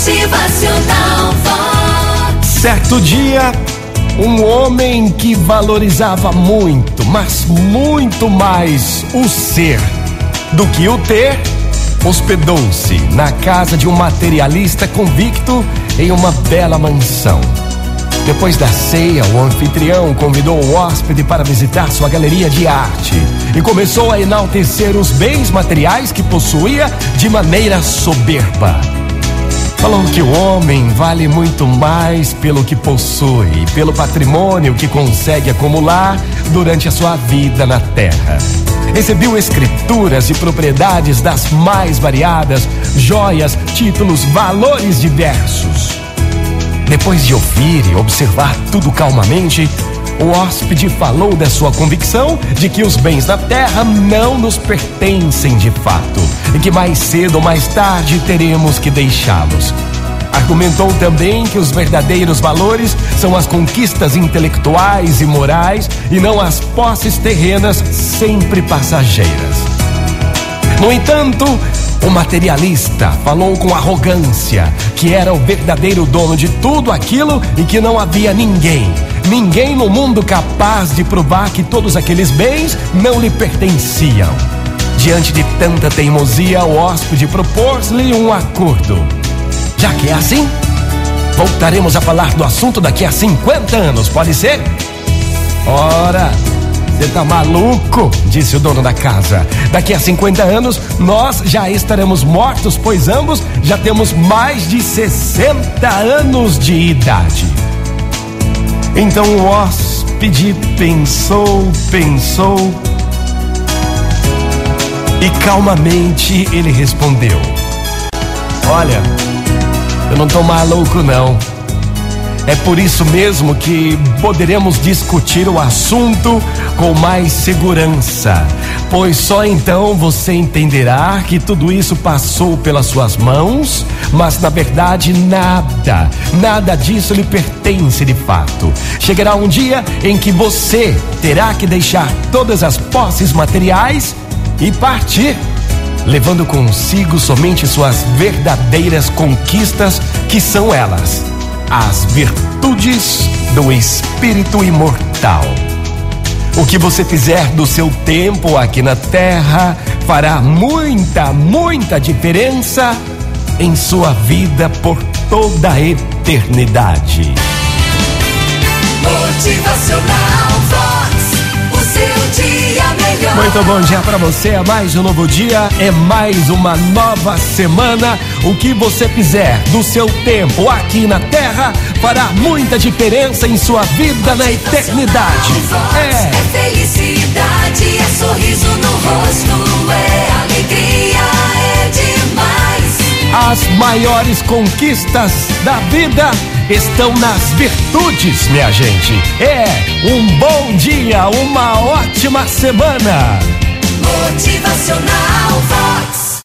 Motivacional Vox. Certo dia, um homem que valorizava muito, mas muito mais o ser do que o ter, hospedou-se na casa de um materialista convicto em uma bela mansão. Depois da ceia, o anfitrião convidou o hóspede para visitar sua galeria de arte e começou a enaltecer os bens materiais que possuía de maneira soberba. Falou que o homem vale muito mais pelo que possui, pelo patrimônio que consegue acumular durante a sua vida na terra. Exibiu escrituras e propriedades das mais variadas, joias, títulos, valores diversos. Depois de ouvir e observar tudo calmamente, o hóspede falou da sua convicção de que os bens da terra não nos pertencem de fato e que mais cedo ou mais tarde teremos que deixá-los. Argumentou também que os verdadeiros valores são as conquistas intelectuais e morais e não as posses terrenas sempre passageiras. No entanto, o materialista falou com arrogância que era o verdadeiro dono de tudo aquilo e que não havia ninguém, ninguém no mundo capaz de provar que todos aqueles bens não lhe pertenciam. Diante de tanta teimosia, o hóspede propôs-lhe um acordo. Já que é assim, voltaremos a falar do assunto daqui a 50 anos, pode ser? Ora, você tá maluco? Disse o dono da casa. Daqui a 50 anos nós já estaremos mortos, pois ambos já temos mais de 60 anos de idade. Então o hóspede pensou, pensou e calmamente ele respondeu: Olha, eu não tô maluco não. É por isso mesmo que poderemos discutir o assunto com mais segurança, pois só então você entenderá que tudo isso passou pelas suas mãos, mas na verdade nada, nada disso lhe pertence de fato. Chegará um dia em que você terá que deixar todas as posses materiais e partir, levando consigo somente suas verdadeiras conquistas, que são elas as virtudes do espírito imortal. O que você fizer do seu tempo aqui na terra fará muita, muita diferença em sua vida por toda a eternidade. Muito bom dia para você. É mais um novo dia, é mais uma nova semana. O que você fizer do seu tempo aqui na Terra fará muita diferença em sua vida na eternidade. É. é felicidade, é sorriso no rosto, é alegria, é demais. As maiores conquistas da vida estão nas virtudes, minha gente. É um bom dia, uma ótima semana. Motivacional Vox.